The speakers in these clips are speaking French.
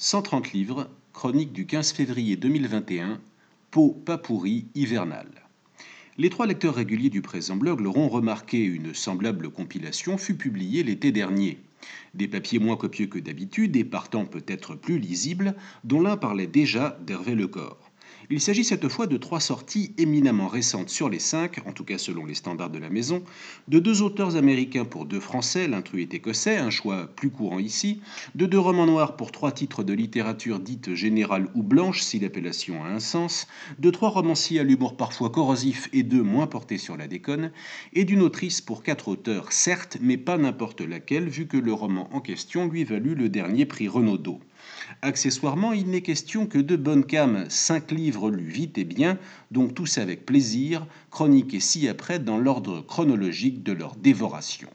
130 livres, chronique du 15 février 2021, peau pas hivernale. Les trois lecteurs réguliers du présent blog l'auront remarqué, une semblable compilation fut publiée l'été dernier. Des papiers moins copieux que d'habitude et partant peut-être plus lisibles, dont l'un parlait déjà d'Hervé Lecor. Il s'agit cette fois de trois sorties éminemment récentes sur les cinq, en tout cas selon les standards de la maison, de deux auteurs américains pour deux français, l'intrus est écossais, un choix plus courant ici, de deux romans noirs pour trois titres de littérature dite générale ou blanche, si l'appellation a un sens, de trois romanciers à l'humour parfois corrosif et deux moins portés sur la déconne, et d'une autrice pour quatre auteurs, certes, mais pas n'importe laquelle, vu que le roman en question lui valut le dernier prix Renaudot. Accessoirement, il n'est question que de bonnes cames, cinq livres lus vite et bien, donc tous avec plaisir, chroniqués ci-après dans l'ordre chronologique de leur dévoration.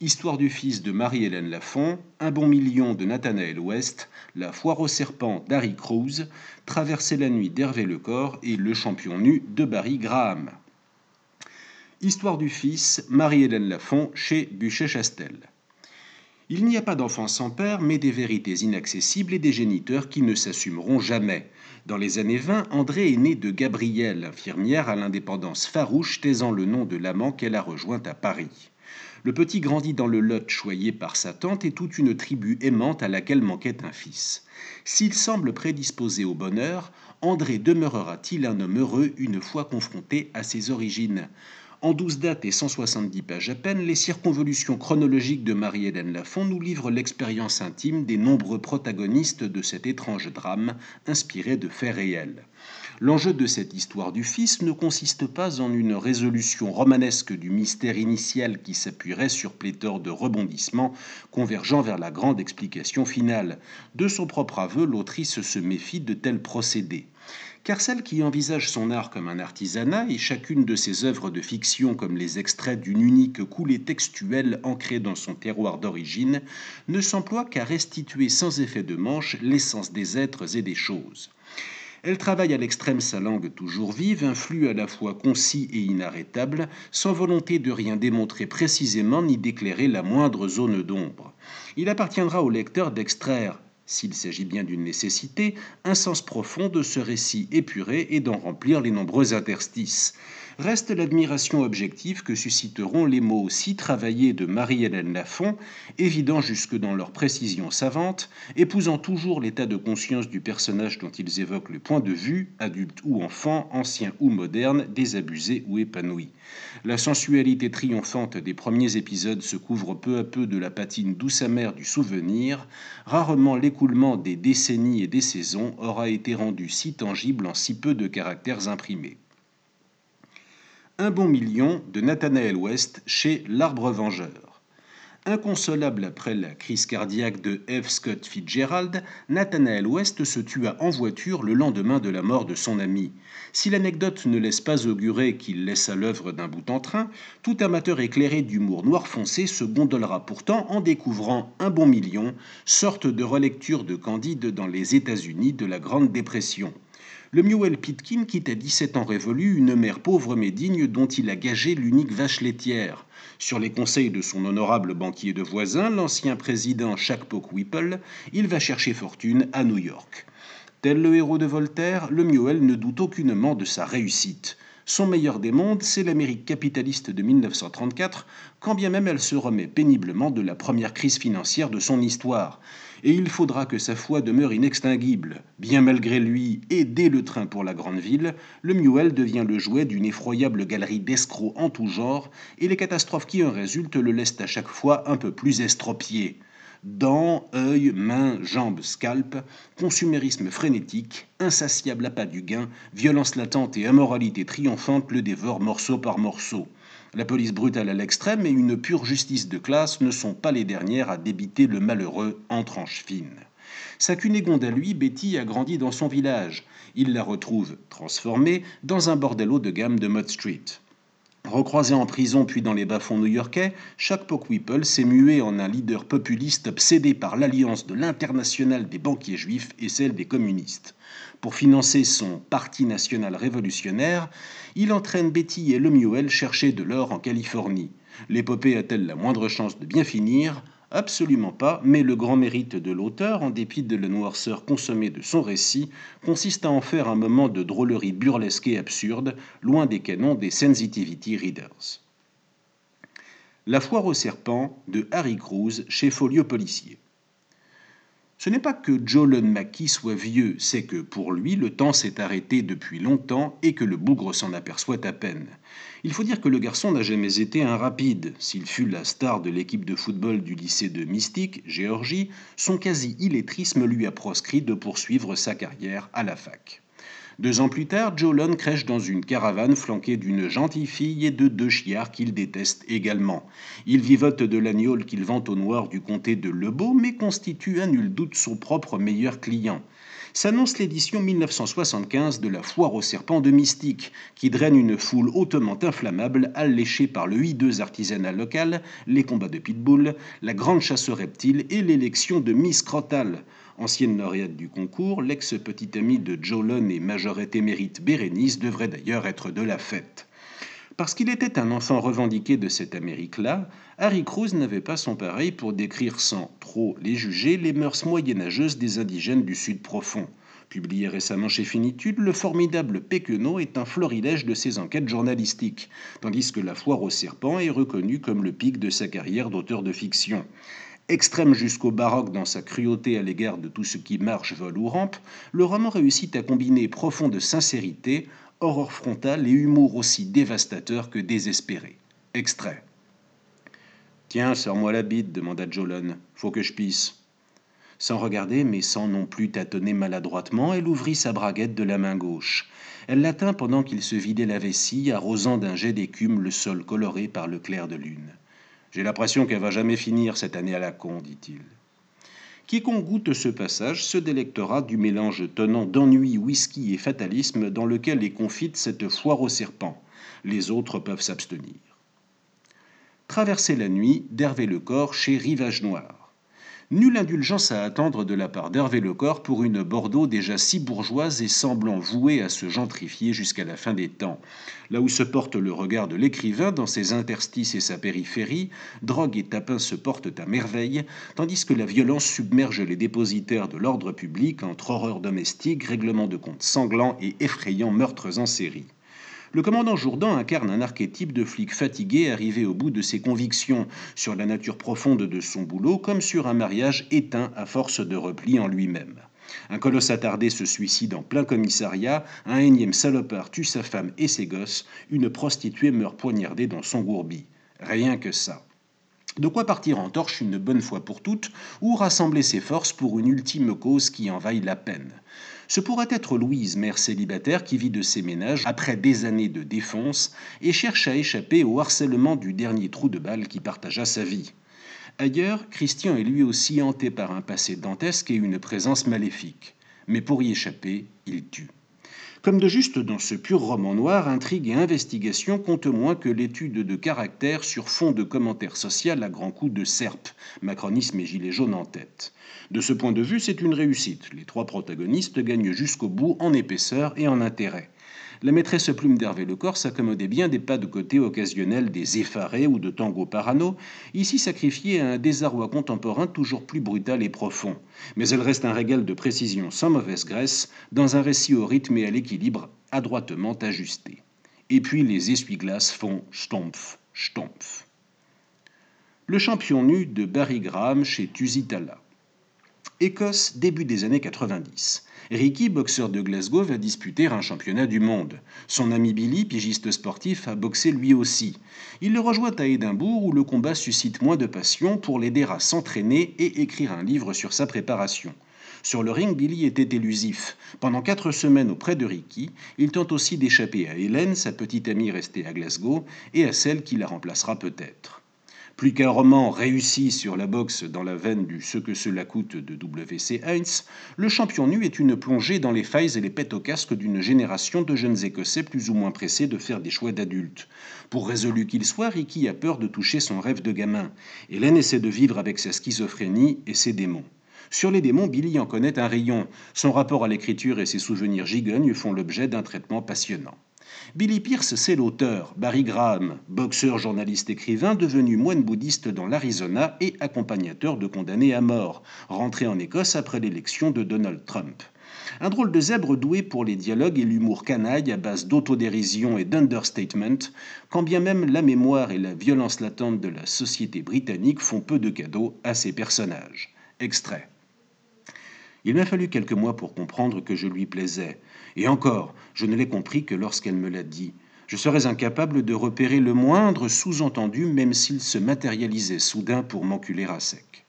Histoire du fils de Marie-Hélène Lafont, Un bon million de Nathanaël West, La foire au serpent d'Harry Cruz, Traverser la nuit d'Hervé Lecor et Le champion nu de Barry Graham. Histoire du fils, Marie-Hélène Lafont chez Buchet-Chastel. Il n'y a pas d'enfants sans père, mais des vérités inaccessibles et des géniteurs qui ne s'assumeront jamais. Dans les années 20, André est né de Gabrielle, infirmière à l'indépendance farouche, taisant le nom de l'amant qu'elle a rejoint à Paris. Le petit grandit dans le Lot choyé par sa tante et toute une tribu aimante à laquelle manquait un fils. S'il semble prédisposé au bonheur, André demeurera-t-il un homme heureux une fois confronté à ses origines? En douze dates et 170 pages à peine, les circonvolutions chronologiques de Marie-Hélène Lafont nous livrent l'expérience intime des nombreux protagonistes de cet étrange drame inspiré de faits réels. L'enjeu de cette histoire du Fils ne consiste pas en une résolution romanesque du mystère initial qui s'appuierait sur pléthore de rebondissements convergeant vers la grande explication finale. De son propre aveu, l'autrice se méfie de tels procédés car celle qui envisage son art comme un artisanat et chacune de ses œuvres de fiction comme les extraits d'une unique coulée textuelle ancrée dans son terroir d'origine ne s'emploie qu'à restituer sans effet de manche l'essence des êtres et des choses. Elle travaille à l'extrême sa langue toujours vive, un flux à la fois concis et inarrêtable, sans volonté de rien démontrer précisément ni d'éclairer la moindre zone d'ombre. Il appartiendra au lecteur d'extraire s'il s'agit bien d'une nécessité, un sens profond de ce récit épuré et d'en remplir les nombreux interstices. Reste l'admiration objective que susciteront les mots si travaillés de Marie-Hélène Lafont, évidents jusque dans leur précision savante, épousant toujours l'état de conscience du personnage dont ils évoquent le point de vue, adulte ou enfant, ancien ou moderne, désabusé ou épanoui. La sensualité triomphante des premiers épisodes se couvre peu à peu de la patine douce amère du souvenir. Rarement l'écoulement des décennies et des saisons aura été rendu si tangible en si peu de caractères imprimés. Un bon million de Nathanael West chez L'Arbre Vengeur. Inconsolable après la crise cardiaque de F. Scott Fitzgerald, Nathanael West se tua en voiture le lendemain de la mort de son ami. Si l'anecdote ne laisse pas augurer qu'il laissa l'œuvre d'un bout en train, tout amateur éclairé d'humour noir foncé se gondolera pourtant en découvrant Un bon million, sorte de relecture de Candide dans les États-Unis de la Grande Dépression. Le Mewell Pitkin quitte à 17 ans révolus une mère pauvre mais digne dont il a gagé l'unique vache laitière. Sur les conseils de son honorable banquier de voisin, l'ancien président Shackpoke Whipple, il va chercher fortune à New York. Tel le héros de Voltaire, le Mewell ne doute aucunement de sa réussite. Son meilleur des mondes, c'est l'Amérique capitaliste de 1934, quand bien même elle se remet péniblement de la première crise financière de son histoire. Et il faudra que sa foi demeure inextinguible. Bien malgré lui, et dès le train pour la grande ville, le Mewell devient le jouet d'une effroyable galerie d'escrocs en tout genre, et les catastrophes qui en résultent le laissent à chaque fois un peu plus estropié dents, œil, mains, jambes, scalp, consumérisme frénétique, insatiable appât du gain, violence latente et immoralité triomphante le dévorent morceau par morceau. La police brutale à l'extrême et une pure justice de classe ne sont pas les dernières à débiter le malheureux en tranches fines. Sa cunégonde à lui, Betty, a grandi dans son village. Il la retrouve, transformée, dans un bordel de gamme de Mud Street. Recroisé en prison puis dans les bas-fonds new-yorkais, Chuck Pockwhipple s'est mué en un leader populiste obsédé par l'alliance de l'international des banquiers juifs et celle des communistes. Pour financer son Parti national révolutionnaire, il entraîne Betty et Lemuel chercher de l'or en Californie. L'épopée a-t-elle la moindre chance de bien finir? Absolument pas, mais le grand mérite de l'auteur, en dépit de la noirceur consommée de son récit, consiste à en faire un moment de drôlerie burlesque et absurde, loin des canons des sensitivity readers. La foire au serpent de Harry Cruz chez Folio Policier. Ce n'est pas que Joe Mackie soit vieux, c'est que pour lui le temps s'est arrêté depuis longtemps et que le bougre s'en aperçoit à peine. Il faut dire que le garçon n'a jamais été un rapide. S'il fut la star de l'équipe de football du lycée de Mystique, Géorgie, son quasi-illettrisme lui a proscrit de poursuivre sa carrière à la fac. Deux ans plus tard, Jolon crèche dans une caravane flanquée d'une gentille fille et de deux chiards qu'il déteste également. Il vivote de l'agneau qu'il vend au noir du comté de Lebeau, mais constitue à nul doute son propre meilleur client s'annonce l'édition 1975 de la Foire aux serpents de Mystique, qui draine une foule hautement inflammable, alléchée par le hideux artisanat local, les combats de pitbull, la grande chasse aux reptiles et l'élection de Miss Crotal. Ancienne lauréate du concours, l'ex-petite amie de Jolon et majorette émérite Bérénice devrait d'ailleurs être de la fête. Parce qu'il était un enfant revendiqué de cette Amérique-là, Harry Cruz n'avait pas son pareil pour décrire sans trop les juger les mœurs moyenâgeuses des indigènes du Sud profond. Publié récemment chez Finitude, le formidable Péquenot est un florilège de ses enquêtes journalistiques, tandis que La Foire au Serpent est reconnue comme le pic de sa carrière d'auteur de fiction. Extrême jusqu'au baroque dans sa cruauté à l'égard de tout ce qui marche, vole ou rampe, le roman réussit à combiner profonde sincérité, horreur frontale et humour aussi dévastateur que désespéré. Extrait. Tiens, sors-moi la bite, demanda Jolon. Faut que je pisse. Sans regarder, mais sans non plus tâtonner maladroitement, elle ouvrit sa braguette de la main gauche. Elle l'atteint pendant qu'il se vidait la vessie, arrosant d'un jet d'écume le sol coloré par le clair de lune. J'ai l'impression qu'elle va jamais finir cette année à la con, dit-il. Quiconque goûte ce passage se délectera du mélange tenant d'ennui, whisky et fatalisme dans lequel est confite cette foire au serpent. Les autres peuvent s'abstenir. Traverser la nuit d'Hervé Lecor chez Rivage Noir. Nulle indulgence à attendre de la part d'Hervé Lecor pour une Bordeaux déjà si bourgeoise et semblant vouée à se gentrifier jusqu'à la fin des temps. Là où se porte le regard de l'écrivain dans ses interstices et sa périphérie, drogue et tapin se portent à merveille, tandis que la violence submerge les dépositaires de l'ordre public entre horreurs domestiques, règlements de comptes sanglants et effrayants meurtres en série. Le commandant Jourdan incarne un archétype de flic fatigué arrivé au bout de ses convictions sur la nature profonde de son boulot, comme sur un mariage éteint à force de repli en lui-même. Un colosse attardé se suicide en plein commissariat, un énième salopard tue sa femme et ses gosses, une prostituée meurt poignardée dans son gourbi. Rien que ça. De quoi partir en torche une bonne fois pour toutes, ou rassembler ses forces pour une ultime cause qui en vaille la peine. Ce pourrait être Louise, mère célibataire, qui vit de ses ménages après des années de défense et cherche à échapper au harcèlement du dernier trou de balle qui partagea sa vie. Ailleurs, Christian est lui aussi hanté par un passé dantesque et une présence maléfique. Mais pour y échapper, il tue. Comme de juste dans ce pur roman noir, intrigue et investigation comptent moins que l'étude de caractère sur fond de commentaires social à grands coups de serpe, macronisme et gilet jaune en tête. De ce point de vue, c'est une réussite. Les trois protagonistes gagnent jusqu'au bout en épaisseur et en intérêt. La maîtresse plume d'Hervé Lecor s'accommodait bien des pas de côté occasionnels des effarés ou de Tango Parano, ici sacrifiée à un désarroi contemporain toujours plus brutal et profond. Mais elle reste un régal de précision sans mauvaise graisse, dans un récit au rythme et à l'équilibre adroitement ajusté. Et puis les essuie-glaces font stompf, stompf. Le champion nu de Barry chez Tusitala. Écosse, début des années 90. Ricky, boxeur de Glasgow, va disputer un championnat du monde. Son ami Billy, pigiste sportif, a boxé lui aussi. Il le rejoint à Édimbourg où le combat suscite moins de passion pour l'aider à s'entraîner et écrire un livre sur sa préparation. Sur le ring, Billy était élusif. Pendant quatre semaines auprès de Ricky, il tente aussi d'échapper à Hélène, sa petite amie restée à Glasgow, et à celle qui la remplacera peut-être. Plus qu'un roman réussi sur la boxe dans la veine du Ce que cela coûte de W.C. Heinz, Le champion nu est une plongée dans les failles et les pètes au casque d'une génération de jeunes Écossais plus ou moins pressés de faire des choix d'adultes. Pour résolu qu'il soit, Ricky a peur de toucher son rêve de gamin. Hélène essaie de vivre avec sa schizophrénie et ses démons. Sur les démons, Billy en connaît un rayon. Son rapport à l'écriture et ses souvenirs gigognes font l'objet d'un traitement passionnant. Billy Pierce, c'est l'auteur. Barry Graham, boxeur, journaliste, écrivain, devenu moine bouddhiste dans l'Arizona et accompagnateur de condamnés à mort, rentré en Écosse après l'élection de Donald Trump. Un drôle de zèbre doué pour les dialogues et l'humour canaille à base d'autodérision et d'understatement, quand bien même la mémoire et la violence latente de la société britannique font peu de cadeaux à ces personnages. Extrait. Il m'a fallu quelques mois pour comprendre que je lui plaisais, et encore, je ne l'ai compris que lorsqu'elle me l'a dit. Je serais incapable de repérer le moindre sous-entendu, même s'il se matérialisait soudain pour m'enculer à sec.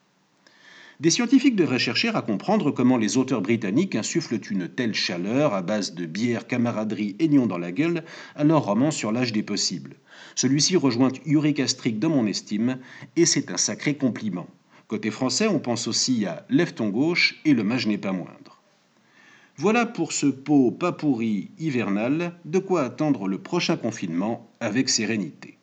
Des scientifiques devraient chercher à comprendre comment les auteurs britanniques insufflent une telle chaleur à base de bière, camaraderie et nion dans la gueule à leur roman sur l'âge des possibles. Celui-ci rejoint Uric Astric dans mon estime, et c'est un sacré compliment. Côté français, on pense aussi à Lève ton gauche et Le mage n'est pas moindre. Voilà pour ce pot pas pourri hivernal, de quoi attendre le prochain confinement avec sérénité.